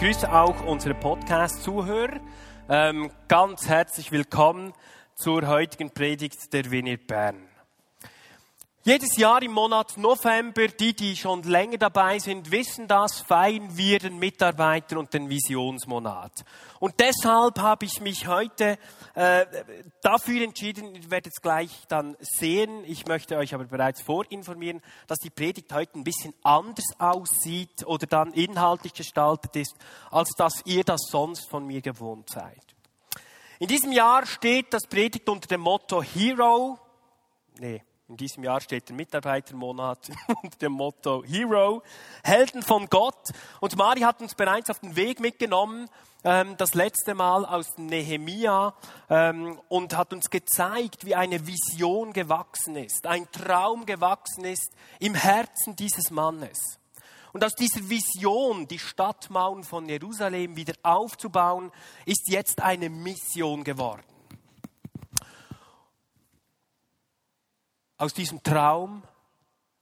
Begrüße auch unsere Podcast-Zuhörer. Ähm, ganz herzlich willkommen zur heutigen Predigt der Vineyard Bern. Jedes Jahr im Monat November, die, die schon länger dabei sind, wissen das, feiern wir den Mitarbeiter und den Visionsmonat. Und deshalb habe ich mich heute äh, dafür entschieden, ihr werdet es gleich dann sehen, ich möchte euch aber bereits vorinformieren, dass die Predigt heute ein bisschen anders aussieht oder dann inhaltlich gestaltet ist, als dass ihr das sonst von mir gewohnt seid. In diesem Jahr steht das Predigt unter dem Motto Hero, nee, in diesem Jahr steht der Mitarbeitermonat unter dem Motto Hero, Helden von Gott. Und Mari hat uns bereits auf den Weg mitgenommen, ähm, das letzte Mal aus Nehemia, ähm, und hat uns gezeigt, wie eine Vision gewachsen ist, ein Traum gewachsen ist im Herzen dieses Mannes. Und aus dieser Vision, die Stadtmauern von Jerusalem wieder aufzubauen, ist jetzt eine Mission geworden. Aus diesem Traum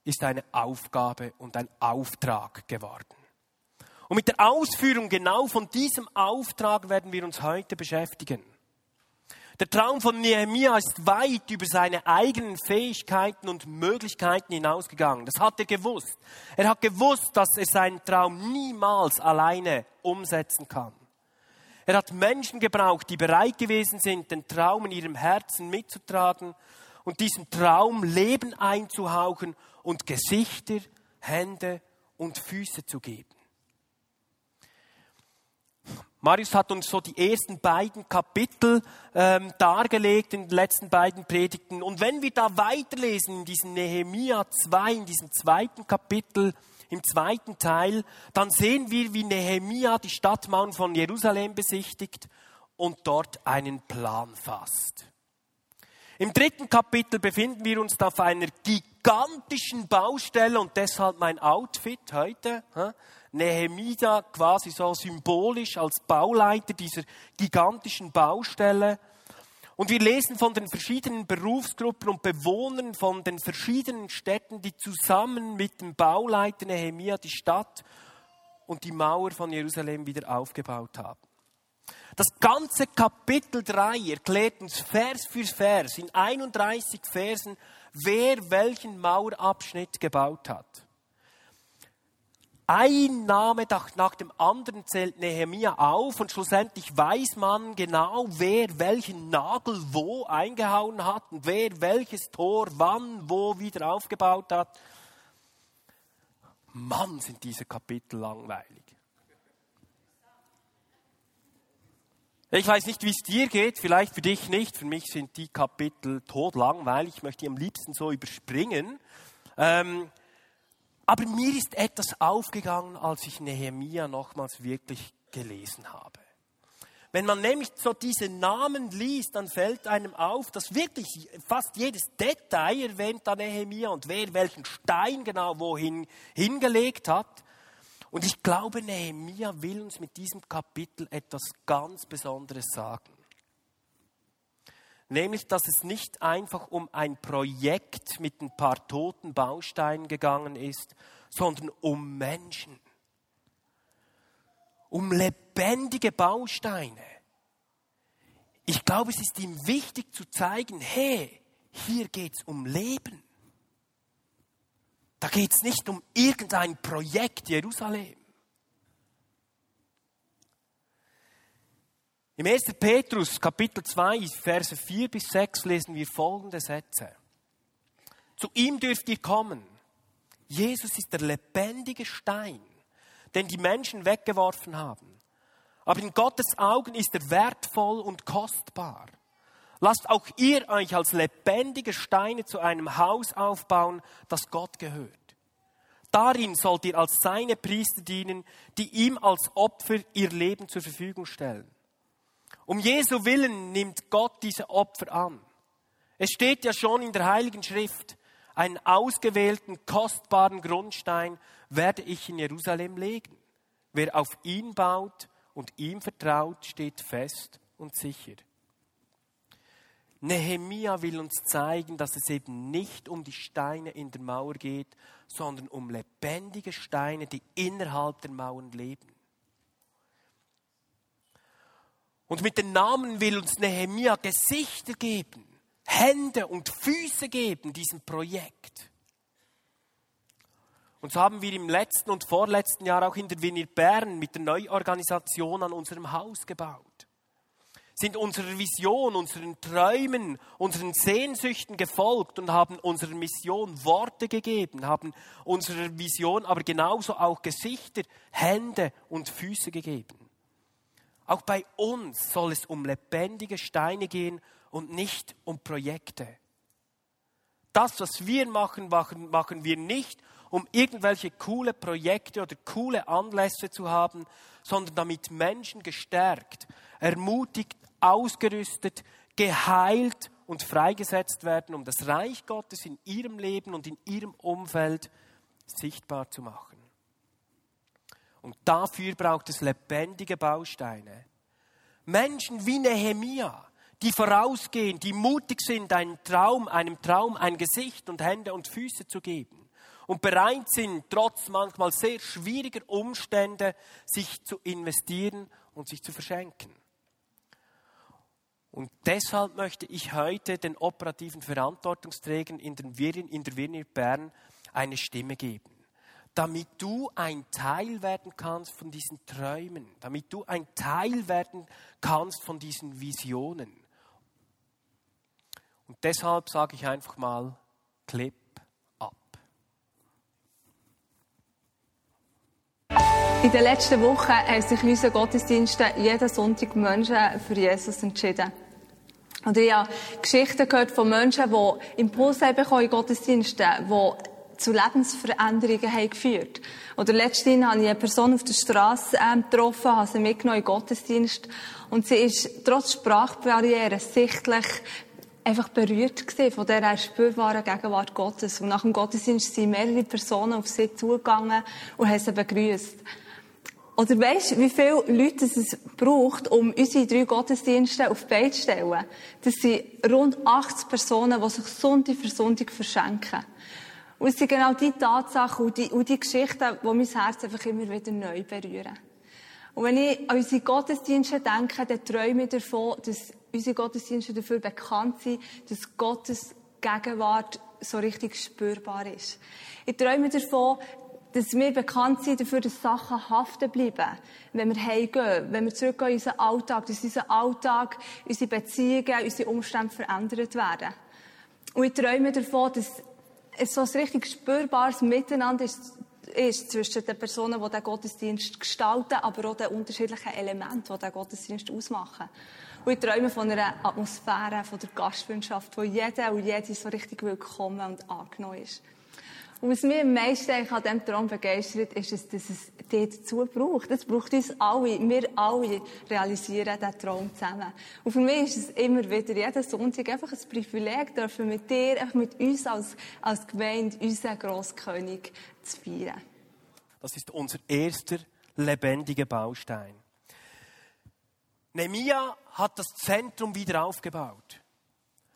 ist eine Aufgabe und ein Auftrag geworden. Und mit der Ausführung genau von diesem Auftrag werden wir uns heute beschäftigen. Der Traum von Nehemia ist weit über seine eigenen Fähigkeiten und Möglichkeiten hinausgegangen. Das hat er gewusst. Er hat gewusst, dass er seinen Traum niemals alleine umsetzen kann. Er hat Menschen gebraucht, die bereit gewesen sind, den Traum in ihrem Herzen mitzutragen und diesem Traum Leben einzuhauchen und Gesichter, Hände und Füße zu geben. Marius hat uns so die ersten beiden Kapitel ähm, dargelegt in den letzten beiden Predigten. Und wenn wir da weiterlesen in diesem Nehemia 2, in diesem zweiten Kapitel, im zweiten Teil, dann sehen wir, wie Nehemia die Stadtmauern von Jerusalem besichtigt und dort einen Plan fasst. Im dritten Kapitel befinden wir uns auf einer gigantischen Baustelle und deshalb mein Outfit heute. Nehemia quasi so symbolisch als Bauleiter dieser gigantischen Baustelle. Und wir lesen von den verschiedenen Berufsgruppen und Bewohnern von den verschiedenen Städten, die zusammen mit dem Bauleiter Nehemia die Stadt und die Mauer von Jerusalem wieder aufgebaut haben. Das ganze Kapitel 3 erklärt uns Vers für Vers in 31 Versen, wer welchen Mauerabschnitt gebaut hat. Ein Name nach dem anderen zählt Nehemia auf und schlussendlich weiß man genau, wer welchen Nagel wo eingehauen hat und wer welches Tor wann wo wieder aufgebaut hat. Mann, sind diese Kapitel langweilig. Ich weiß nicht, wie es dir geht, vielleicht für dich nicht. Für mich sind die Kapitel todlangweilig. Ich möchte die am liebsten so überspringen. Ähm, aber mir ist etwas aufgegangen, als ich Nehemia nochmals wirklich gelesen habe. Wenn man nämlich so diese Namen liest, dann fällt einem auf, dass wirklich fast jedes Detail erwähnt da Nehemia und wer welchen Stein genau wohin hingelegt hat. Und ich glaube, Nehemiah will uns mit diesem Kapitel etwas ganz Besonderes sagen. Nämlich, dass es nicht einfach um ein Projekt mit ein paar toten Bausteinen gegangen ist, sondern um Menschen. Um lebendige Bausteine. Ich glaube, es ist ihm wichtig zu zeigen, hey, hier geht es um Leben. Da geht es nicht um irgendein Projekt Jerusalem. Im 1. Petrus Kapitel 2, Verse 4 bis 6 lesen wir folgende Sätze. Zu ihm dürft ihr kommen. Jesus ist der lebendige Stein, den die Menschen weggeworfen haben. Aber in Gottes Augen ist er wertvoll und kostbar. Lasst auch ihr euch als lebendige Steine zu einem Haus aufbauen, das Gott gehört. Darin sollt ihr als seine Priester dienen, die ihm als Opfer ihr Leben zur Verfügung stellen. Um Jesu Willen nimmt Gott diese Opfer an. Es steht ja schon in der Heiligen Schrift, einen ausgewählten, kostbaren Grundstein werde ich in Jerusalem legen. Wer auf ihn baut und ihm vertraut, steht fest und sicher. Nehemia will uns zeigen, dass es eben nicht um die Steine in der Mauer geht, sondern um lebendige Steine, die innerhalb der Mauern leben. Und mit den Namen will uns Nehemia Gesichter geben, Hände und Füße geben diesem Projekt. Und so haben wir im letzten und vorletzten Jahr auch in der Wiener Bern mit der Neuorganisation an unserem Haus gebaut. Sind unserer Vision, unseren Träumen, unseren Sehnsüchten gefolgt und haben unserer Mission Worte gegeben, haben unserer Vision aber genauso auch Gesichter, Hände und Füße gegeben. Auch bei uns soll es um lebendige Steine gehen und nicht um Projekte. Das, was wir machen, machen, machen wir nicht, um irgendwelche coole Projekte oder coole Anlässe zu haben, sondern damit Menschen gestärkt, ermutigt, ausgerüstet, geheilt und freigesetzt werden, um das Reich Gottes in ihrem Leben und in ihrem Umfeld sichtbar zu machen. Und dafür braucht es lebendige Bausteine. Menschen wie Nehemia, die vorausgehen, die mutig sind, einen Traum, einem Traum ein Gesicht und Hände und Füße zu geben und bereit sind, trotz manchmal sehr schwieriger Umstände, sich zu investieren und sich zu verschenken. Und deshalb möchte ich heute den operativen Verantwortungsträgern in, den Viren, in der Virnir Bern eine Stimme geben. Damit du ein Teil werden kannst von diesen Träumen, damit du ein Teil werden kannst von diesen Visionen. Und deshalb sage ich einfach mal, Clip In den letzten Wochen haben sich in unseren Gottesdiensten jeden Sonntag Menschen für Jesus entschieden. Und ich habe Geschichten gehört von Menschen, die Impulse bekommen in Gottesdiensten, die zu Lebensveränderungen haben geführt. Oder letztens habe ich eine Person auf der Straße ähm, getroffen, habe sie mitgenommen in den Gottesdienst und sie ist trotz Sprachbarriere sichtlich einfach berührt gewesen von dieser spürbaren Gegenwart Gottes. Und nach dem Gottesdienst sind mehrere Personen auf sie zugegangen und haben sie begrüßt. Oder weißt du, wie viele Leute es braucht, um unsere drei Gottesdienste auf die Beine zu stellen? Das sind rund 80 Personen, die sich Sonntag für Sonntag verschenken. Und es sind genau die Tatsachen und die, und die Geschichten, die mein Herz einfach immer wieder neu berühren. Und wenn ich an unsere Gottesdienste denke, dann träume ich davon, dass unsere Gottesdienste dafür bekannt sind, dass Gottes Gegenwart so richtig spürbar ist. Ich träume davon, dass wir bekannt sind dafür, dass Sachen haften bleiben. Wenn wir heimgehen, wenn wir zurückgehen in unseren Alltag, dass unser Alltag, unsere Beziehungen, unsere Umstände verändert werden. Und ich träume davon, dass es so ein richtig spürbares Miteinander ist, ist zwischen den Personen, die den Gottesdienst gestalten, aber auch den unterschiedlichen Elementen, die den Gottesdienst ausmachen. Und ich träume von einer Atmosphäre, von der Gastfreundschaft, wo jeder und jede so richtig willkommen und angenommen ist. Und was mich am meisten an diesem Traum begeistert, ist, dass es dort dazu braucht. Es braucht uns alle. Wir alle realisieren diesen Traum zusammen. Und für mich ist es immer wieder, jeden Sonntag, einfach ein Privileg, dürfen mit dir, einfach mit uns als, als Gemeinde, unseren Grosskönig zu feiern. Das ist unser erster lebendiger Baustein. Nehemia hat das Zentrum wieder aufgebaut,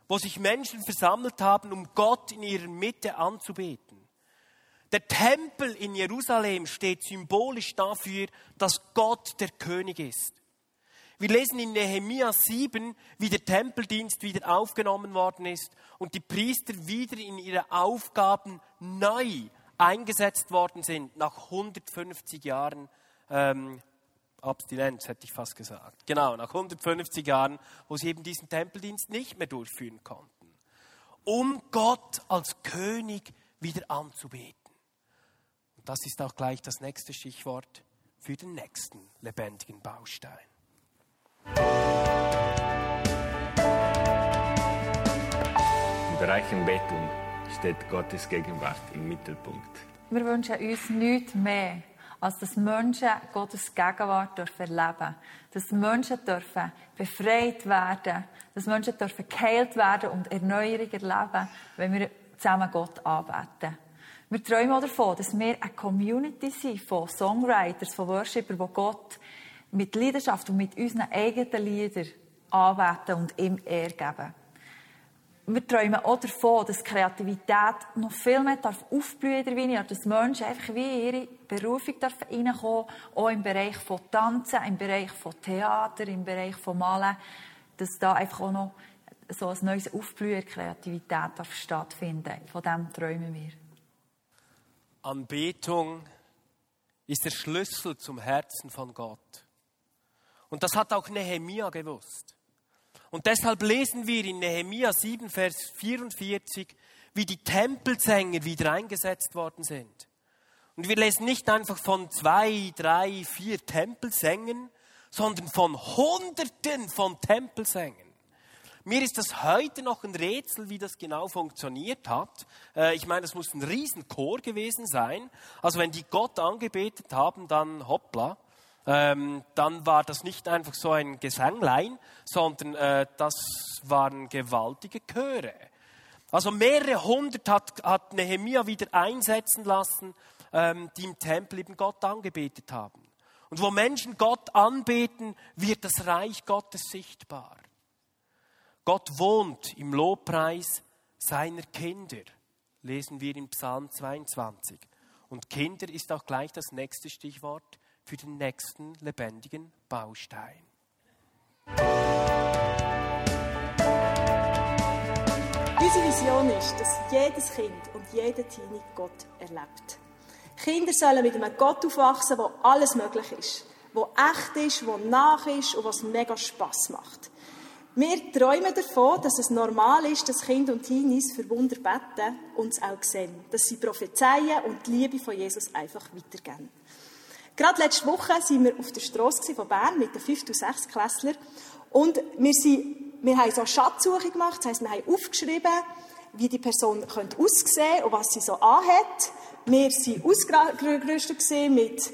wo sich Menschen versammelt haben, um Gott in ihrer Mitte anzubeten. Der Tempel in Jerusalem steht symbolisch dafür, dass Gott der König ist. Wir lesen in Nehemia 7, wie der Tempeldienst wieder aufgenommen worden ist und die Priester wieder in ihre Aufgaben neu eingesetzt worden sind, nach 150 Jahren ähm, Abstinenz, hätte ich fast gesagt. Genau, nach 150 Jahren, wo sie eben diesen Tempeldienst nicht mehr durchführen konnten. Um Gott als König wieder anzubeten. Das ist auch gleich das nächste Stichwort für den nächsten lebendigen Baustein. Im Bereich Anbetung steht Gottes Gegenwart im Mittelpunkt. Wir wünschen uns nichts mehr, als dass Menschen Gottes Gegenwart dürfen erleben Dass Menschen dürfen befreit werden, dass Menschen dürfen geheilt werden und Erneuerung erleben, wenn wir zusammen Gott anbeten. Wir träumen auch davon, dass wir eine Community sind von Songwriters, von Worshippers, die Gott mit Leidenschaft und mit unseren eigenen Liedern anbeten und ihm Ehre. Wir träumen auch davon, dass Kreativität noch viel mehr aufblühen der Vineyard, dass Menschen einfach wie ihre Berufung reinkommen auch im Bereich von Tanzen, im Bereich von Theater, im Bereich von Malen, dass da einfach auch noch so ein neues Aufblühen Kreativität stattfinden Von dem träumen wir. Anbetung ist der Schlüssel zum Herzen von Gott. Und das hat auch Nehemia gewusst. Und deshalb lesen wir in Nehemia 7, Vers 44, wie die Tempelsänger wieder eingesetzt worden sind. Und wir lesen nicht einfach von zwei, drei, vier Tempelsängern, sondern von Hunderten von Tempelsängern. Mir ist das heute noch ein Rätsel, wie das genau funktioniert hat. Äh, ich meine, es muss ein Riesenchor gewesen sein. Also wenn die Gott angebetet haben, dann hoppla ähm, dann war das nicht einfach so ein Gesanglein, sondern äh, das waren gewaltige Chöre. Also mehrere hundert hat, hat Nehemia wieder einsetzen lassen, ähm, die im Tempel eben Gott angebetet haben. Und wo Menschen Gott anbeten, wird das Reich Gottes sichtbar. Gott wohnt im Lobpreis seiner Kinder, lesen wir im Psalm 22. Und Kinder ist auch gleich das nächste Stichwort für den nächsten lebendigen Baustein. Unsere Vision ist, dass jedes Kind und jeder Teenie Gott erlebt. Kinder sollen mit einem Gott aufwachsen, wo alles möglich ist, wo echt ist, wo nach ist und was mega Spaß macht. Wir träumen davon, dass es normal ist, dass Kinder und Teenies für Wunder beten und es auch sehen. Dass sie prophezeien und die Liebe von Jesus einfach weitergeben. Gerade letzte Woche waren wir auf der Straße von Bern mit den 5. und 6. Klässlern und wir, sind, wir haben so eine Schatzsuche gemacht, das heisst, wir haben aufgeschrieben, wie die Person könnte aussehen und was sie so anhat. Wir waren ausgerüstet mit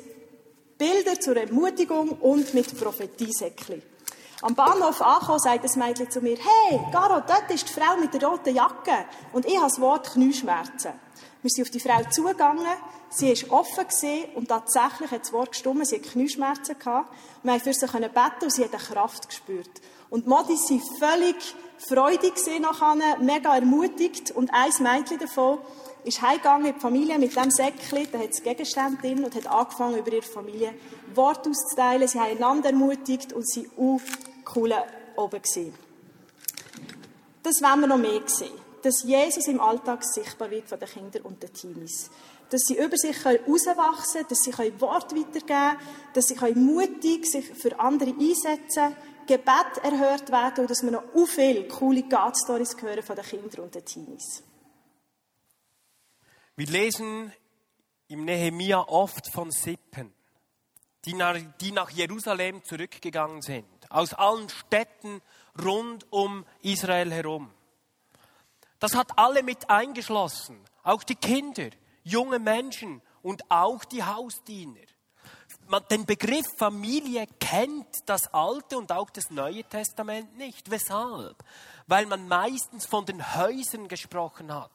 Bildern zur Ermutigung und mit Prophetiesäckchen. Am Bahnhof angekommen, sagt das Mädchen zu mir, hey, Garo, dort ist die Frau mit der roten Jacke und ich habe das Wort Knieschmerzen. Wir sind auf die Frau zugegangen, sie war offen und tatsächlich hat das Wort gestummen, sie hatte Knieschmerzen. Gehabt. Wir haben für sie beten und sie hat eine Kraft gespürt. Und die Modis waren völlig freudig nachher, mega ermutigt und ein Mädchen davon ist heimgegangen in die Familie mit diesem Säckchen, da hat es Gegenstände drin und hat angefangen, über ihre Familie Worte auszuteilen. Sie haben einander ermutigt und sie auf cool oben gewesen. Das wollen wir noch mehr sehen dass Jesus im Alltag sichtbar wird von den Kindern und den Teenies. Dass sie über sich herauswachsen können, dass sie Wort weitergeben können, dass sie mutig sich für andere einsetzen können, Gebet erhört werden und dass wir noch viele coole God-Stories hören von den Kindern und den Teenies. Wir lesen im Nehemia oft von Sippen, die nach Jerusalem zurückgegangen sind, aus allen Städten rund um Israel herum. Das hat alle mit eingeschlossen, auch die Kinder, junge Menschen und auch die Hausdiener. Den Begriff Familie kennt das Alte und auch das Neue Testament nicht. Weshalb? Weil man meistens von den Häusern gesprochen hat.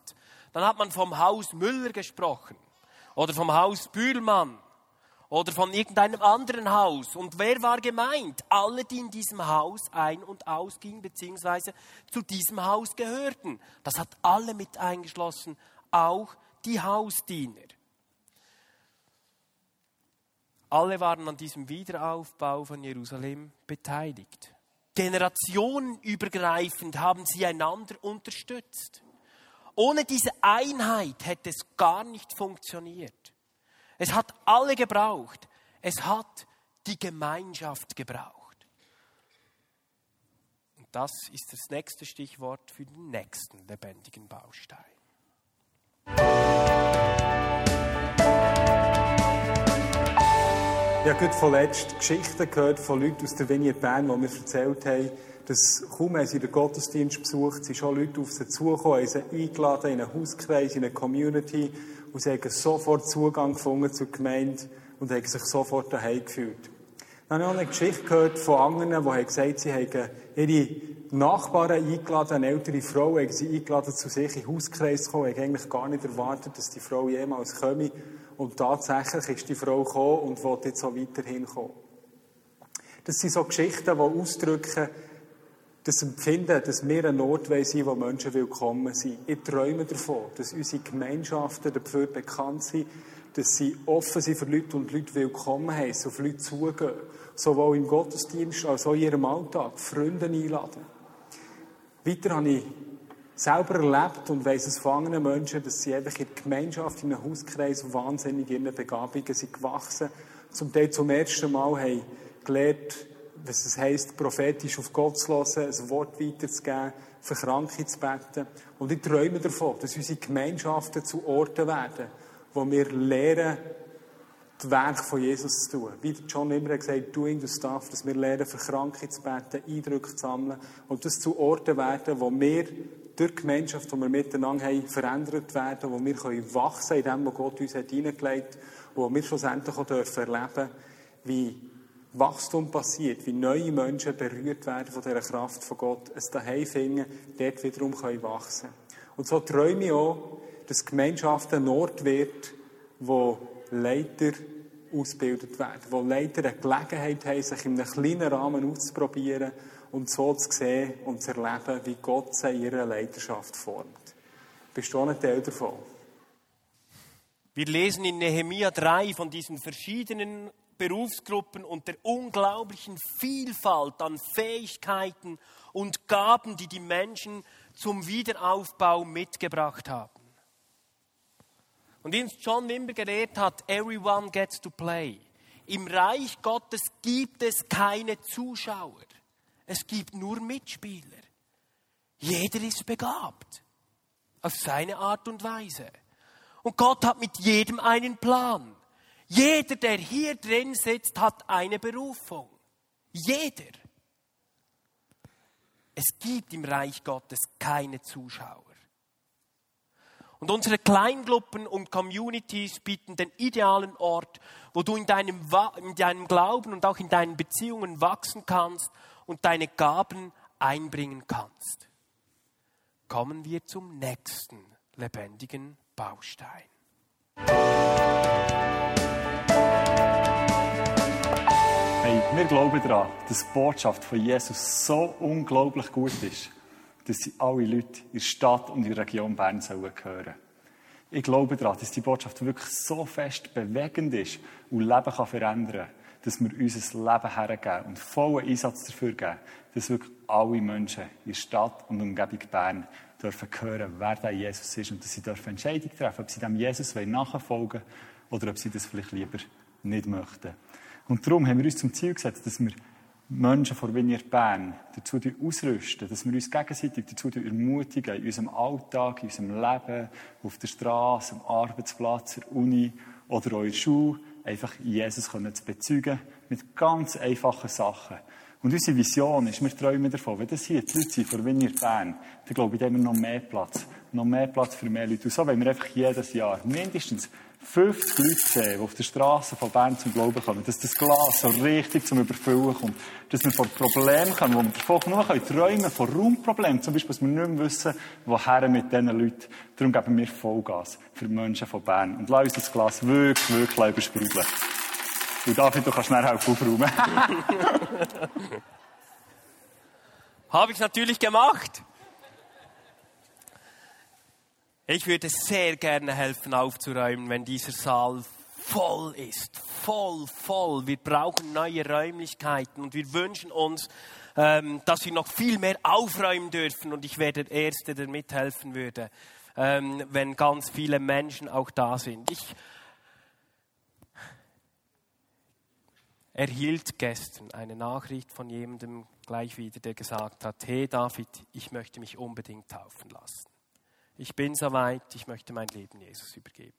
Dann hat man vom Haus Müller gesprochen oder vom Haus Bühlmann oder von irgendeinem anderen Haus. Und wer war gemeint? Alle, die in diesem Haus ein- und ausgingen, beziehungsweise zu diesem Haus gehörten. Das hat alle mit eingeschlossen, auch die Hausdiener. Alle waren an diesem Wiederaufbau von Jerusalem beteiligt. Generationenübergreifend haben sie einander unterstützt. Ohne diese Einheit hätte es gar nicht funktioniert. Es hat alle gebraucht. Es hat die Gemeinschaft gebraucht. Und das ist das nächste Stichwort für den nächsten lebendigen Baustein. Ich habe gerade vorletzt Geschichten gehört von Leuten aus der Vignette Bern, die mir erzählt haben, dass kaum haben sie den Gottesdienst besucht, sind schon Leute auf sie zugekommen, haben sie eingeladen in einen Hauskreis, in eine Community und sie haben sofort Zugang gefunden zur Gemeinde und haben sich sofort daheim gefühlt. Dann habe ich auch eine Geschichte gehört von anderen, die haben gesagt, sie haben ihre Nachbarn eingeladen, eine ältere Frau, haben sie eingeladen zu sich in den Hauskreis gekommen, haben eigentlich gar nicht erwartet, dass die Frau jemals komme. Und tatsächlich ist die Frau gekommen und will jetzt auch weiterhin kommen. Das sind so Geschichten, die ausdrücken, das Empfinden, dass wir ein Ort sein wo Menschen willkommen sind. Ich träume davon, dass unsere Gemeinschaften dafür bekannt sind, dass sie offen sind für Leute und Leute willkommen heißen, auf Leute zugehen. Sowohl im Gottesdienst als auch in ihrem Alltag. Freunde einladen. Weiter habe ich selber erlebt und weiss es von anderen Menschen, dass sie einfach in der Gemeinschaft, in einem Hauskreis wahnsinnig in ihren Begabungen sind gewachsen. Zum Teil zum ersten Mal haben gelernt, was es heisst, prophetisch auf Gott zu hören, ein Wort weiterzugeben, für Kranke zu beten. Und ich träume davon, dass unsere Gemeinschaften zu Orten werden, wo wir lernen, das Werk von Jesus zu tun. Wie John immer gesagt doing the stuff, dass wir lernen, für Kranke zu beten, Eindrücke zu sammeln und das zu Orten werden, wo wir durch die Gemeinschaft, die wir miteinander haben, verändert werden, wo wir können wachsen in dem, was Gott uns hat hineingelegt hat, wo wir schlussendlich auch dürfen erleben, wie Wachstum passiert, wie neue Menschen berührt werden von dieser Kraft von Gott, es daheim finden, dort wiederum können wachsen. Und so träume ich auch, dass Gemeinschaft ein Ort wird, wo Leiter ausgebildet werden, wo Leiter eine Gelegenheit haben, sich in einem kleinen Rahmen auszuprobieren und so zu sehen und zu erleben, wie Gott sie in ihrer Leiterschaft formt. Bist du auch ein Teil davon? Wir lesen in Nehemia 3 von diesen verschiedenen Berufsgruppen und der unglaublichen Vielfalt an Fähigkeiten und Gaben, die die Menschen zum Wiederaufbau mitgebracht haben. Und wie uns John Wimber gelehrt hat, everyone gets to play. Im Reich Gottes gibt es keine Zuschauer. Es gibt nur Mitspieler. Jeder ist begabt. Auf seine Art und Weise. Und Gott hat mit jedem einen Plan. Jeder, der hier drin sitzt, hat eine Berufung. Jeder. Es gibt im Reich Gottes keine Zuschauer. Und unsere Kleingruppen und Communities bieten den idealen Ort, wo du in deinem, in deinem Glauben und auch in deinen Beziehungen wachsen kannst und deine Gaben einbringen kannst. Kommen wir zum nächsten lebendigen Baustein. Wir glauben daran, dass die Botschaft von Jesus so unglaublich gut ist dass sie alle Leute in der Stadt und in der Region Bern sollen hören Ich glaube daran, dass die Botschaft wirklich so fest bewegend ist und Leben kann verändern kann, dass wir unser Leben hergeben und vollen Einsatz dafür geben, dass wirklich alle Menschen in der Stadt und Umgebung Bern dürfen hören, wer der Jesus ist und dass sie dürfen Entscheidungen treffen, ob sie dem Jesus nachfolgen wollen oder ob sie das vielleicht lieber nicht möchten. Und darum haben wir uns zum Ziel gesetzt, dass wir Menschen von Vineyard Bern dazu ausrüsten, dass wir uns gegenseitig dazu ermutigen, in unserem Alltag, in unserem Leben, auf der Straße, am Arbeitsplatz, der Uni oder auch in der Schule, einfach Jesus zu bezeugen mit ganz einfachen Sachen. Und unsere Vision ist, wir träumen davon, wenn das hier die Leute sind von Vineyard Bern, dann glaube ich, haben wir noch mehr Platz. Noch mehr Platz für mehr Leute. Und so wollen wir einfach jedes Jahr mindestens 50 Leute sehen, die auf der Straße von Bern zum Glauben kommen, dass das Glas so richtig zum Überfüllen kommt, dass wir vor Problemen kommen, wo wir davon nur träumen können, von Raumproblemen, zum Beispiel, dass wir nicht mehr wissen, woher mit diesen Leuten. Darum geben wir Vollgas für die Menschen von Bern. Und lass uns das Glas wirklich, wirklich übersprudeln. Und David, du kannst schnell helfen aufräumen. Habe ich natürlich gemacht. Ich würde sehr gerne helfen aufzuräumen, wenn dieser Saal voll ist. Voll, voll. Wir brauchen neue Räumlichkeiten und wir wünschen uns, ähm, dass wir noch viel mehr aufräumen dürfen. Und ich wäre der Erste, der mithelfen würde, ähm, wenn ganz viele Menschen auch da sind. Ich erhielt gestern eine Nachricht von jemandem gleich wieder, der gesagt hat, hey David, ich möchte mich unbedingt taufen lassen. Ich bin soweit, ich möchte mein Leben Jesus übergeben.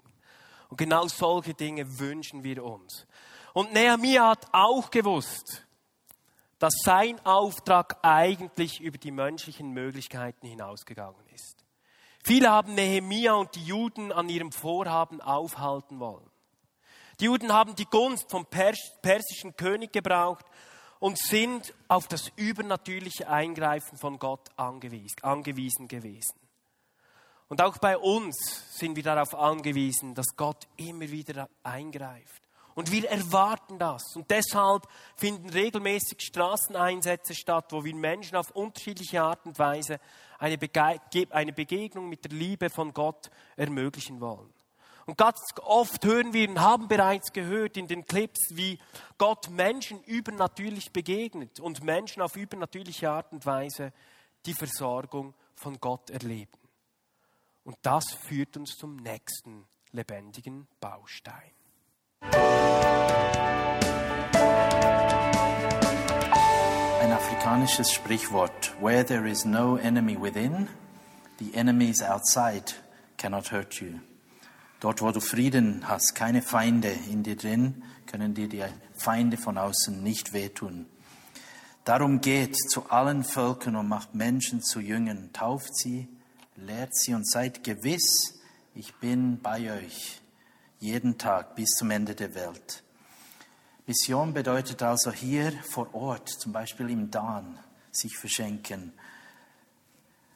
Und genau solche Dinge wünschen wir uns. Und Nehemiah hat auch gewusst, dass sein Auftrag eigentlich über die menschlichen Möglichkeiten hinausgegangen ist. Viele haben Nehemia und die Juden an ihrem Vorhaben aufhalten wollen. Die Juden haben die Gunst vom persischen König gebraucht und sind auf das übernatürliche Eingreifen von Gott angewiesen gewesen. Und auch bei uns sind wir darauf angewiesen, dass Gott immer wieder eingreift. Und wir erwarten das. Und deshalb finden regelmäßig Straßeneinsätze statt, wo wir Menschen auf unterschiedliche Art und Weise eine, Begegnung mit der Liebe von Gott ermöglichen wollen. Und ganz oft hören wir und haben bereits gehört in den Clips, wie Gott Menschen übernatürlich begegnet und Menschen auf übernatürliche Art und Weise die Versorgung von Gott erleben. Und das führt uns zum nächsten lebendigen Baustein. Ein afrikanisches Sprichwort. Where there is no enemy within, the enemies outside cannot hurt you. Dort, wo du Frieden hast, keine Feinde in dir drin, können dir die Feinde von außen nicht wehtun. Darum geht zu allen Völkern und macht Menschen zu Jüngern, tauft sie, lehrt sie und seid gewiss, ich bin bei euch jeden Tag bis zum Ende der Welt. Mission bedeutet also hier vor Ort, zum Beispiel im Dan, sich verschenken.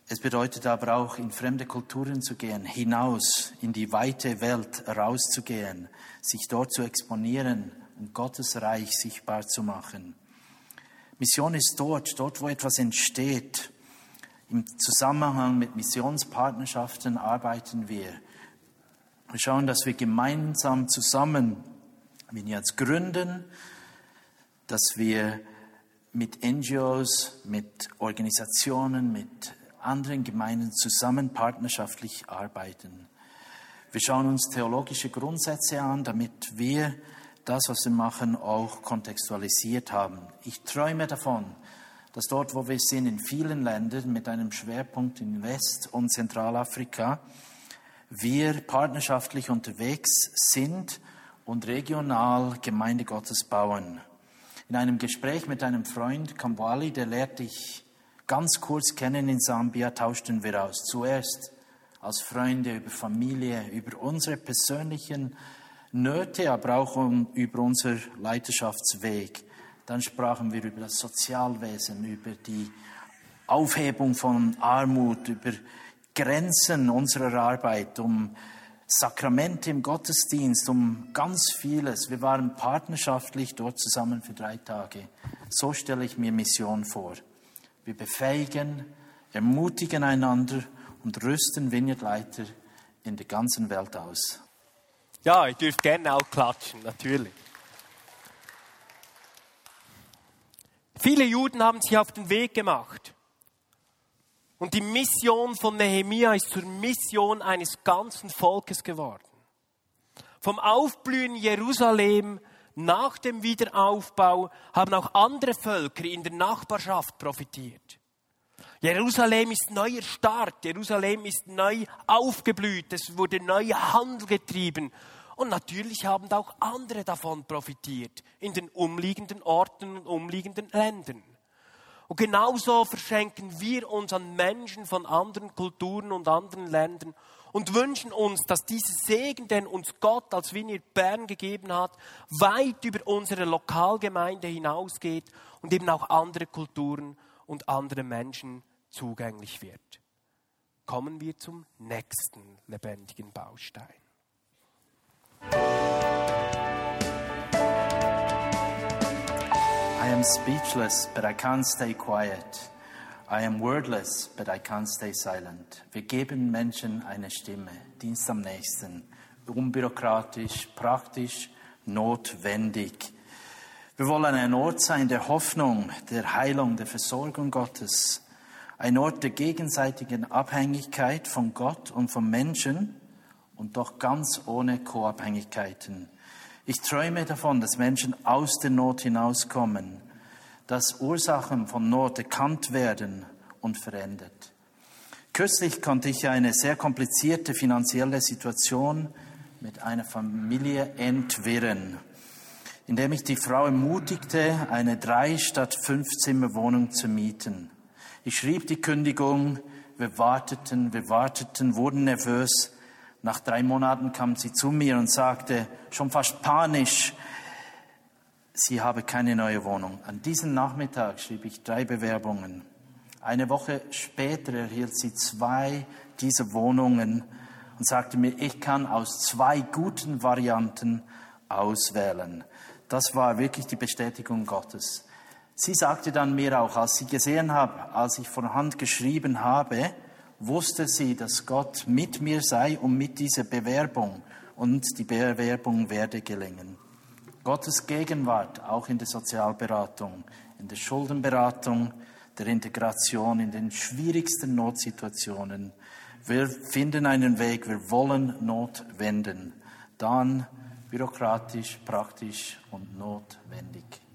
Es bedeutet aber auch, in fremde Kulturen zu gehen, hinaus in die weite Welt rauszugehen, sich dort zu exponieren und Gottes Reich sichtbar zu machen. Mission ist dort, dort, wo etwas entsteht. Im Zusammenhang mit Missionspartnerschaften arbeiten wir. Wir schauen, dass wir gemeinsam zusammen Vineyards gründen, dass wir mit NGOs, mit Organisationen, mit anderen Gemeinden zusammen partnerschaftlich arbeiten. Wir schauen uns theologische Grundsätze an, damit wir das, was wir machen, auch kontextualisiert haben. Ich träume davon, dass dort, wo wir sind, in vielen Ländern mit einem Schwerpunkt in West- und Zentralafrika, wir partnerschaftlich unterwegs sind und regional Gemeinde Gottes bauen. In einem Gespräch mit einem Freund, Kambwali, der lehrt dich ganz kurz kennen in Sambia, tauschten wir aus. Zuerst als Freunde über Familie, über unsere persönlichen Nöte, aber auch um, über unser Leiterschaftsweg. Dann sprachen wir über das Sozialwesen, über die Aufhebung von Armut, über Grenzen unserer Arbeit, um Sakramente im Gottesdienst, um ganz vieles. Wir waren partnerschaftlich dort zusammen für drei Tage. So stelle ich mir Mission vor. Wir befähigen, ermutigen einander und rüsten Vineyard-Leiter in der ganzen Welt aus. Ja, ihr dürft gerne auch klatschen, natürlich. Viele Juden haben sich auf den Weg gemacht. Und die Mission von Nehemia ist zur Mission eines ganzen Volkes geworden. Vom Aufblühen Jerusalem nach dem Wiederaufbau haben auch andere Völker in der Nachbarschaft profitiert. Jerusalem ist neu erstarkt, Jerusalem ist neu aufgeblüht, es wurde neuer Handel getrieben. Und natürlich haben auch andere davon profitiert, in den umliegenden Orten und umliegenden Ländern. Und genauso verschenken wir uns an Menschen von anderen Kulturen und anderen Ländern und wünschen uns, dass dieser Segen, den uns Gott als Vineyard Bern gegeben hat, weit über unsere Lokalgemeinde hinausgeht und eben auch andere Kulturen und andere Menschen zugänglich wird. Kommen wir zum nächsten lebendigen Baustein. I am speechless, but I can't stay quiet. I am wordless, but I can't stay silent. Wir geben Menschen eine Stimme. Dienst am nächsten. Unbürokratisch, praktisch, notwendig. Wir wollen ein Ort sein der Hoffnung, der Heilung, der Versorgung Gottes. Ein Ort der gegenseitigen Abhängigkeit von Gott und von Menschen und doch ganz ohne Co-Abhängigkeiten. Ich träume davon, dass Menschen aus der Not hinauskommen, dass Ursachen von Not erkannt werden und verändert. Kürzlich konnte ich eine sehr komplizierte finanzielle Situation mit einer Familie entwirren, indem ich die Frau ermutigte, eine drei statt fünf Zimmer Wohnung zu mieten. Ich schrieb die Kündigung, Wir warteten, wir warteten, wurden nervös. Nach drei Monaten kam sie zu mir und sagte, schon fast panisch, sie habe keine neue Wohnung. An diesem Nachmittag schrieb ich drei Bewerbungen. Eine Woche später erhielt sie zwei dieser Wohnungen und sagte mir, ich kann aus zwei guten Varianten auswählen. Das war wirklich die Bestätigung Gottes. Sie sagte dann mir auch, als sie gesehen hat, als ich von Hand geschrieben habe, wusste sie, dass Gott mit mir sei und mit dieser Bewerbung und die Bewerbung werde gelingen. Gottes Gegenwart auch in der Sozialberatung, in der Schuldenberatung, der Integration, in den schwierigsten Notsituationen. Wir finden einen Weg, wir wollen Not wenden. Dann bürokratisch, praktisch und notwendig.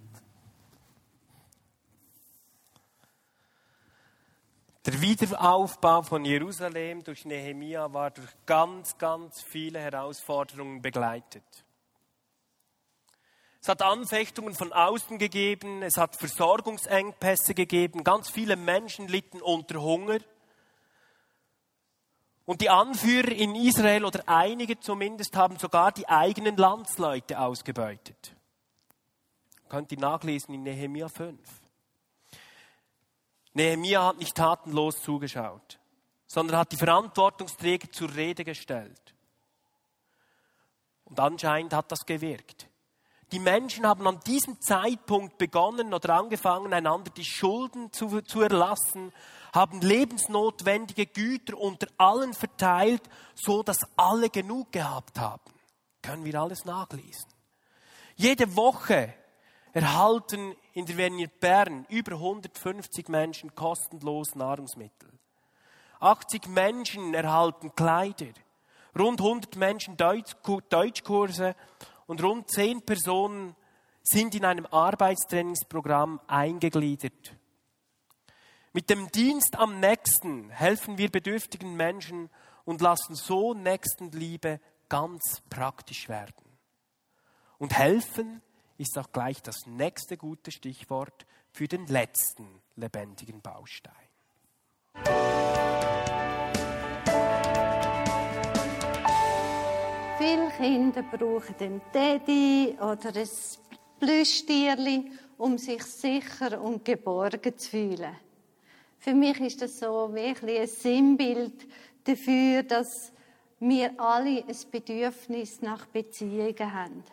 Der Wiederaufbau von Jerusalem durch Nehemia war durch ganz, ganz viele Herausforderungen begleitet. Es hat Anfechtungen von außen gegeben, es hat Versorgungsengpässe gegeben, ganz viele Menschen litten unter Hunger. Und die Anführer in Israel oder einige zumindest haben sogar die eigenen Landsleute ausgebeutet. Könnt ihr nachlesen in Nehemia 5. Nehemia hat nicht tatenlos zugeschaut, sondern hat die Verantwortungsträger zur Rede gestellt. Und anscheinend hat das gewirkt. Die Menschen haben an diesem Zeitpunkt begonnen oder angefangen, einander die Schulden zu, zu erlassen, haben lebensnotwendige Güter unter allen verteilt, so dass alle genug gehabt haben. Können wir alles nachlesen. Jede Woche erhalten in der Venier Bern über 150 Menschen kostenlos Nahrungsmittel. 80 Menschen erhalten Kleider. Rund 100 Menschen Deutschkurse und rund 10 Personen sind in einem Arbeitstrainingsprogramm eingegliedert. Mit dem Dienst am Nächsten helfen wir bedürftigen Menschen und lassen so Nächstenliebe ganz praktisch werden. Und helfen ist auch gleich das nächste gute Stichwort für den letzten lebendigen Baustein. Viele Kinder brauchen einen Teddy oder ein Plüschtierli, um sich sicher und geborgen zu fühlen. Für mich ist das so wirklich ein Sinnbild dafür, dass wir alle ein Bedürfnis nach Beziehungen haben.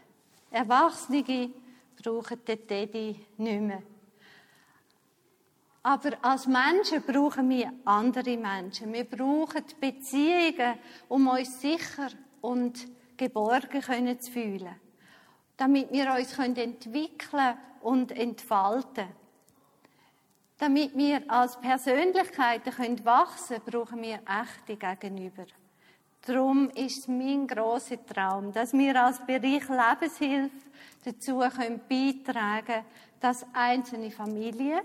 Erwachsene brauchen den Teddy nicht mehr. Aber als Menschen brauchen wir andere Menschen. Wir brauchen Beziehungen, um uns sicher und geborgen können zu fühlen. Damit wir uns entwickeln und entfalten können. Damit wir als Persönlichkeiten wachsen können, brauchen wir echte Gegenüber. Darum ist mein grosser Traum, dass wir als Bereich Lebenshilfe dazu können beitragen können, dass einzelne Familien,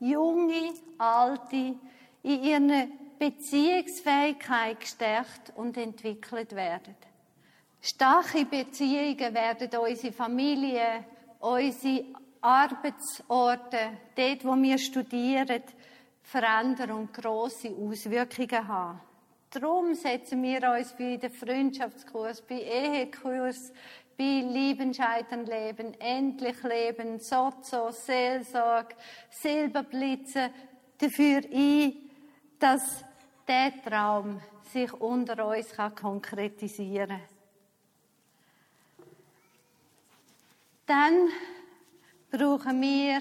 junge, alte, in ihrer Beziehungsfähigkeit gestärkt und entwickelt werden. Starke Beziehungen werden unsere Familien, unsere Arbeitsorte, dort, wo wir studieren, verändern und grosse Auswirkungen haben. Darum setzen wir uns bei den Freundschaftskurs, bei Ehekurs, bei Lieben, Scheitern, Leben, Endlich Leben, Sozo, Seelsorge, Silberblitze dafür ein, dass der Traum sich unter uns kann konkretisieren kann. Dann brauchen wir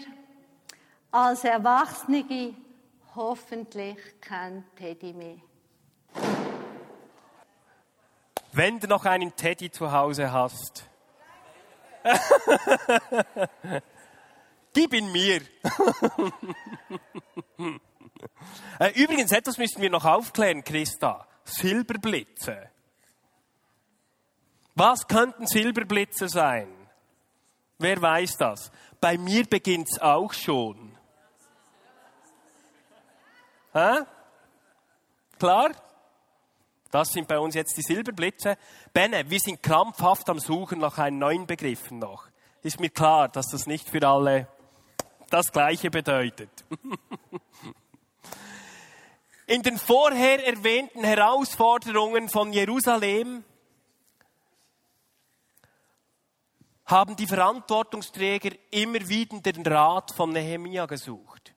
als Erwachsene hoffentlich kein Teddy mehr. Wenn du noch einen Teddy zu Hause hast, gib ihn mir. Äh, übrigens, etwas müssen wir noch aufklären, Christa. Silberblitze. Was könnten Silberblitze sein? Wer weiß das? Bei mir beginnt es auch schon. Hä? Klar? Das sind bei uns jetzt die Silberblitze. Benne, wir sind krampfhaft am Suchen nach einem neuen Begriffen noch. Ist mir klar, dass das nicht für alle das Gleiche bedeutet. In den vorher erwähnten Herausforderungen von Jerusalem haben die Verantwortungsträger immer wieder den Rat von Nehemia gesucht.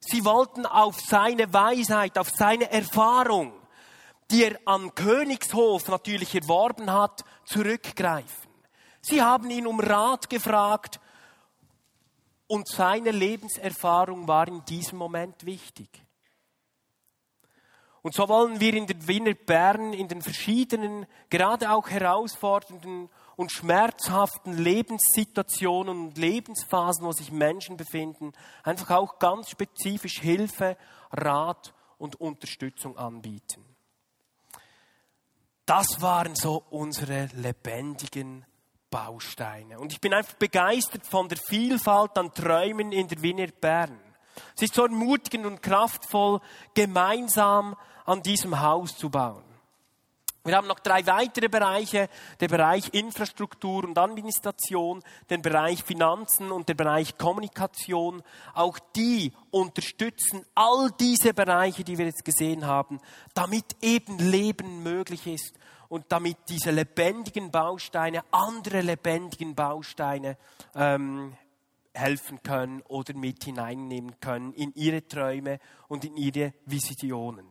Sie wollten auf seine Weisheit, auf seine Erfahrung, die er am Königshof natürlich erworben hat, zurückgreifen. Sie haben ihn um Rat gefragt und seine Lebenserfahrung war in diesem Moment wichtig. Und so wollen wir in den Wiener Bern in den verschiedenen, gerade auch herausfordernden und schmerzhaften Lebenssituationen und Lebensphasen, wo sich Menschen befinden, einfach auch ganz spezifisch Hilfe, Rat und Unterstützung anbieten. Das waren so unsere lebendigen Bausteine. Und ich bin einfach begeistert von der Vielfalt an Träumen in der Wiener Bern. Es ist so ermutigend und kraftvoll, gemeinsam an diesem Haus zu bauen. Wir haben noch drei weitere Bereiche, der Bereich Infrastruktur und Administration, den Bereich Finanzen und der Bereich Kommunikation. Auch die unterstützen all diese Bereiche, die wir jetzt gesehen haben, damit eben Leben möglich ist und damit diese lebendigen Bausteine, andere lebendigen Bausteine ähm, helfen können oder mit hineinnehmen können in ihre Träume und in ihre Visionen.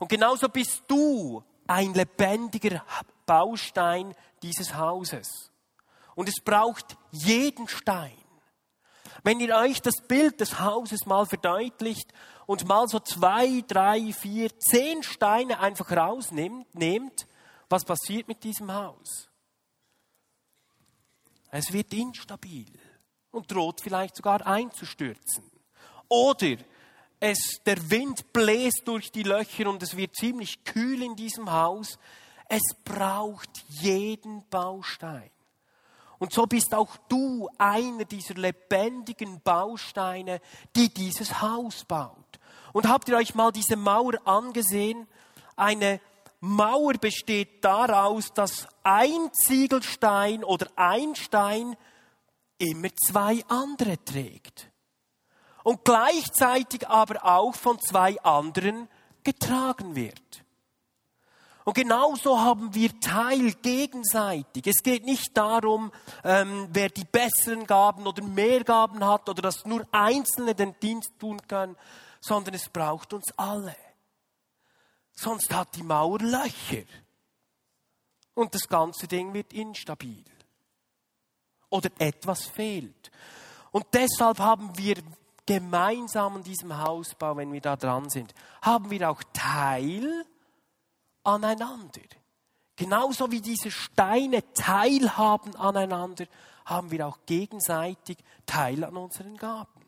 Und genauso bist du ein lebendiger Baustein dieses Hauses. Und es braucht jeden Stein. Wenn ihr euch das Bild des Hauses mal verdeutlicht und mal so zwei, drei, vier, zehn Steine einfach rausnimmt, nehmt, was passiert mit diesem Haus? Es wird instabil und droht vielleicht sogar einzustürzen. Oder es, der Wind bläst durch die Löcher und es wird ziemlich kühl in diesem Haus. Es braucht jeden Baustein. Und so bist auch du einer dieser lebendigen Bausteine, die dieses Haus baut. Und habt ihr euch mal diese Mauer angesehen? Eine Mauer besteht daraus, dass ein Ziegelstein oder ein Stein immer zwei andere trägt und gleichzeitig aber auch von zwei anderen getragen wird. Und genauso haben wir Teil gegenseitig. Es geht nicht darum, ähm, wer die besseren Gaben oder mehr Gaben hat oder dass nur Einzelne den Dienst tun können, sondern es braucht uns alle. Sonst hat die Mauer Löcher. Und das ganze Ding wird instabil. Oder etwas fehlt. Und deshalb haben wir gemeinsam an diesem Hausbau, wenn wir da dran sind, haben wir auch Teil aneinander. Genauso wie diese Steine teilhaben aneinander, haben wir auch gegenseitig Teil an unseren Gaben.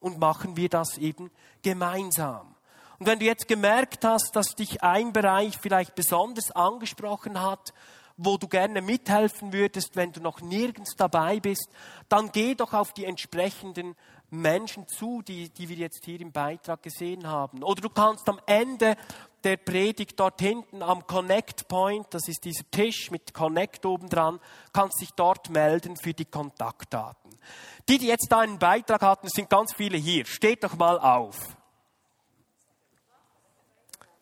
Und machen wir das eben gemeinsam. Und wenn du jetzt gemerkt hast, dass dich ein Bereich vielleicht besonders angesprochen hat, wo du gerne mithelfen würdest, wenn du noch nirgends dabei bist, dann geh doch auf die entsprechenden Menschen zu, die, die wir jetzt hier im Beitrag gesehen haben. Oder du kannst am Ende der Predigt dort hinten am Connect Point, das ist dieser Tisch mit Connect oben dran, kannst dich dort melden für die Kontaktdaten. Die, die jetzt da einen Beitrag hatten, sind ganz viele hier. Steht doch mal auf.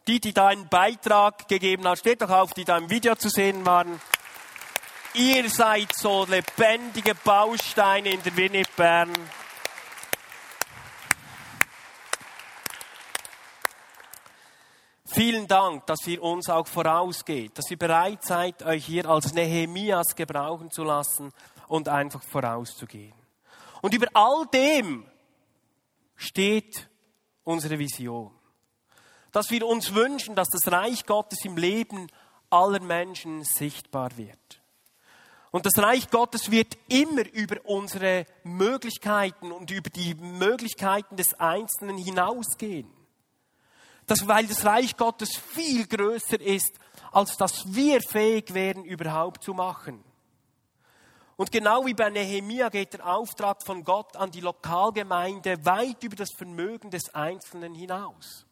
Die, die da einen Beitrag gegeben haben, steht doch auf, die da im Video zu sehen waren. Ihr seid so lebendige Bausteine in der Winnip Bern. Vielen Dank, dass ihr uns auch vorausgeht, dass ihr bereit seid, euch hier als Nehemias gebrauchen zu lassen und einfach vorauszugehen. Und über all dem steht unsere Vision. Dass wir uns wünschen, dass das Reich Gottes im Leben aller Menschen sichtbar wird. Und das Reich Gottes wird immer über unsere Möglichkeiten und über die Möglichkeiten des Einzelnen hinausgehen dass, weil das Reich Gottes viel größer ist, als dass wir fähig wären, überhaupt zu machen. Und genau wie bei Nehemia geht der Auftrag von Gott an die Lokalgemeinde weit über das Vermögen des Einzelnen hinaus.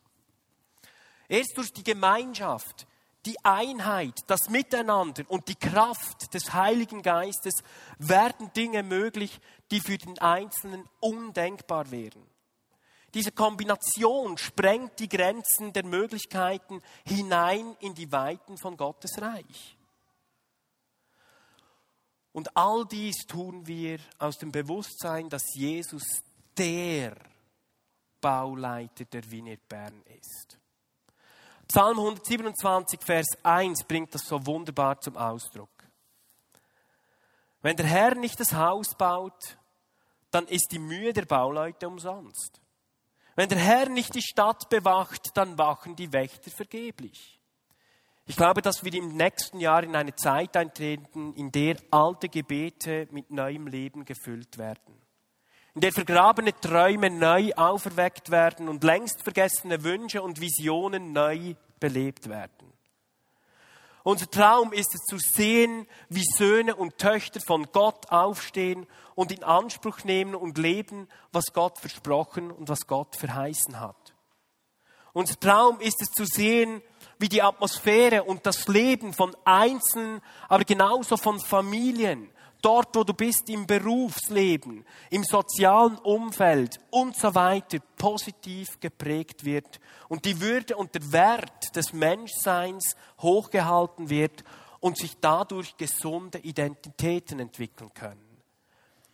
Erst durch die Gemeinschaft, die Einheit, das Miteinander und die Kraft des Heiligen Geistes werden Dinge möglich, die für den Einzelnen undenkbar wären. Diese Kombination sprengt die Grenzen der Möglichkeiten hinein in die Weiten von Gottes Reich. Und all dies tun wir aus dem Bewusstsein, dass Jesus der Bauleiter der Wiener Bern ist. Psalm 127, Vers 1 bringt das so wunderbar zum Ausdruck. Wenn der Herr nicht das Haus baut, dann ist die Mühe der Bauleute umsonst. Wenn der Herr nicht die Stadt bewacht, dann wachen die Wächter vergeblich. Ich glaube, dass wir im nächsten Jahr in eine Zeit eintreten, in der alte Gebete mit neuem Leben gefüllt werden. In der vergrabene Träume neu auferweckt werden und längst vergessene Wünsche und Visionen neu belebt werden. Unser Traum ist es zu sehen, wie Söhne und Töchter von Gott aufstehen und in Anspruch nehmen und leben, was Gott versprochen und was Gott verheißen hat. Unser Traum ist es zu sehen, wie die Atmosphäre und das Leben von Einzelnen, aber genauso von Familien, dort wo du bist im Berufsleben, im sozialen Umfeld und so weiter positiv geprägt wird und die Würde und der Wert des Menschseins hochgehalten wird und sich dadurch gesunde Identitäten entwickeln können.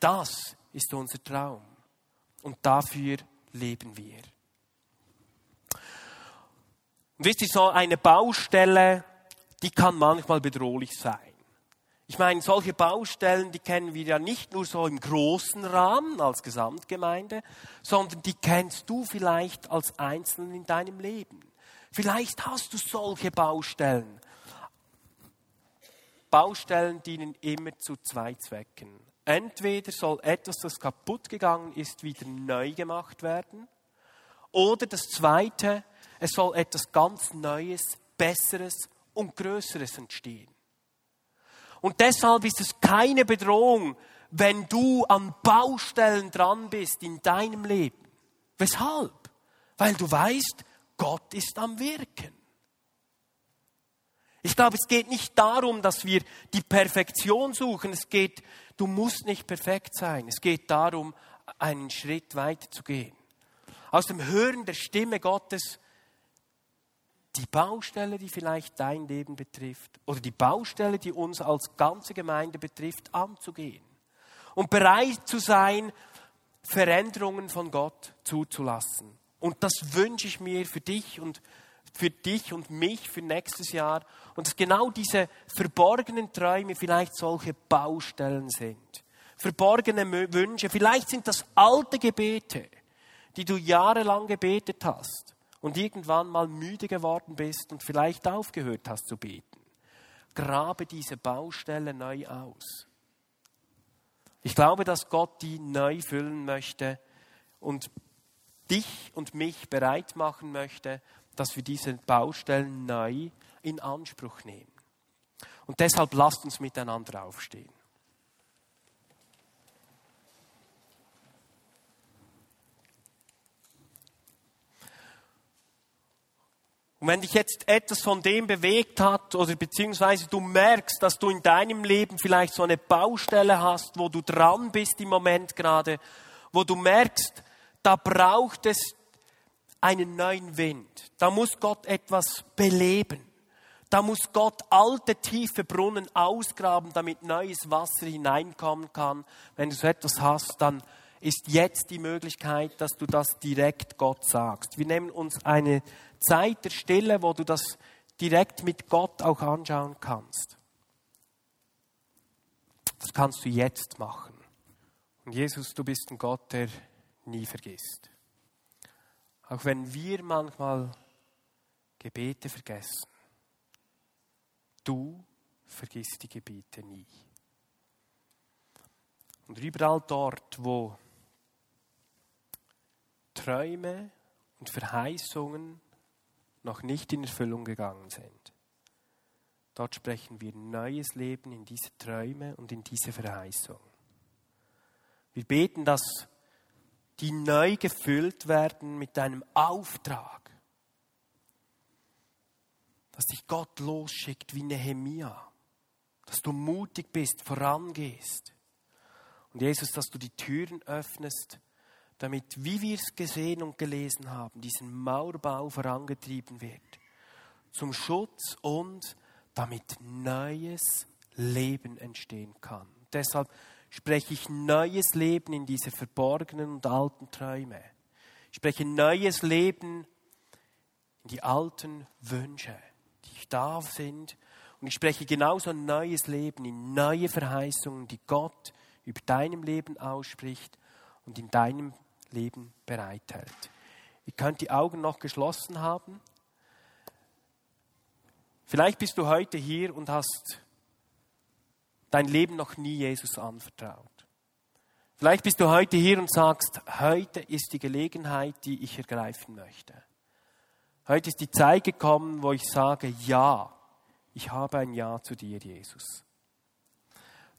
Das ist unser Traum und dafür leben wir. Wisst ihr, so eine Baustelle, die kann manchmal bedrohlich sein. Ich meine, solche Baustellen, die kennen wir ja nicht nur so im großen Rahmen als Gesamtgemeinde, sondern die kennst du vielleicht als Einzelnen in deinem Leben. Vielleicht hast du solche Baustellen. Baustellen dienen immer zu zwei Zwecken. Entweder soll etwas, das kaputt gegangen ist, wieder neu gemacht werden. Oder das Zweite, es soll etwas ganz Neues, Besseres und Größeres entstehen. Und deshalb ist es keine Bedrohung, wenn du an Baustellen dran bist in deinem Leben. Weshalb? Weil du weißt, Gott ist am Wirken. Ich glaube, es geht nicht darum, dass wir die Perfektion suchen. Es geht, du musst nicht perfekt sein. Es geht darum, einen Schritt weiter zu gehen. Aus dem Hören der Stimme Gottes die Baustelle, die vielleicht dein Leben betrifft oder die Baustelle, die uns als ganze Gemeinde betrifft, anzugehen. Und bereit zu sein, Veränderungen von Gott zuzulassen. Und das wünsche ich mir für dich und für dich und mich für nächstes Jahr. Und dass genau diese verborgenen Träume vielleicht solche Baustellen sind. Verborgene Wünsche. Vielleicht sind das alte Gebete, die du jahrelang gebetet hast und irgendwann mal müde geworden bist und vielleicht aufgehört hast zu beten, grabe diese Baustelle neu aus. Ich glaube, dass Gott die neu füllen möchte und dich und mich bereit machen möchte, dass wir diese Baustellen neu in Anspruch nehmen. Und deshalb lasst uns miteinander aufstehen. Und wenn dich jetzt etwas von dem bewegt hat oder beziehungsweise du merkst, dass du in deinem Leben vielleicht so eine Baustelle hast, wo du dran bist im Moment gerade, wo du merkst, da braucht es einen neuen Wind. Da muss Gott etwas beleben. Da muss Gott alte, tiefe Brunnen ausgraben, damit neues Wasser hineinkommen kann. Wenn du so etwas hast, dann ist jetzt die Möglichkeit, dass du das direkt Gott sagst. Wir nehmen uns eine Zeit der Stille, wo du das direkt mit Gott auch anschauen kannst. Das kannst du jetzt machen. Und Jesus, du bist ein Gott, der nie vergisst. Auch wenn wir manchmal Gebete vergessen, du vergisst die Gebete nie. Und überall dort, wo Träume und Verheißungen noch nicht in Erfüllung gegangen sind. Dort sprechen wir neues Leben in diese Träume und in diese Verheißung. Wir beten, dass die neu gefüllt werden mit deinem Auftrag. Dass dich Gott losschickt wie Nehemia. Dass du mutig bist, vorangehst. Und Jesus, dass du die Türen öffnest damit, wie wir es gesehen und gelesen haben, diesen Mauerbau vorangetrieben wird. Zum Schutz und damit neues Leben entstehen kann. Deshalb spreche ich neues Leben in diese verborgenen und alten Träume. Ich spreche neues Leben in die alten Wünsche, die da sind. Und ich spreche genauso neues Leben in neue Verheißungen, die Gott über deinem Leben ausspricht und in deinem Leben bereithält. Ihr könnt die Augen noch geschlossen haben. Vielleicht bist du heute hier und hast dein Leben noch nie Jesus anvertraut. Vielleicht bist du heute hier und sagst, heute ist die Gelegenheit, die ich ergreifen möchte. Heute ist die Zeit gekommen, wo ich sage, ja, ich habe ein Ja zu dir, Jesus.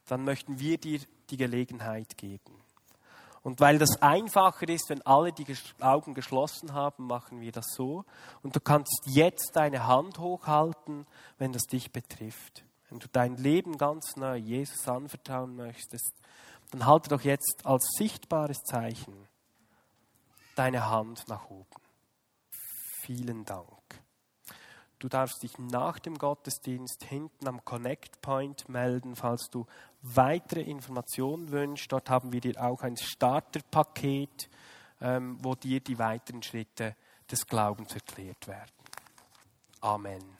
Dann möchten wir dir die Gelegenheit geben. Und weil das einfacher ist, wenn alle die Augen geschlossen haben, machen wir das so. Und du kannst jetzt deine Hand hochhalten, wenn das dich betrifft. Wenn du dein Leben ganz neu Jesus anvertrauen möchtest, dann halte doch jetzt als sichtbares Zeichen deine Hand nach oben. Vielen Dank. Du darfst dich nach dem Gottesdienst hinten am Connect Point melden, falls du weitere Informationen wünschst. Dort haben wir dir auch ein Starterpaket, ähm, wo dir die weiteren Schritte des Glaubens erklärt werden. Amen.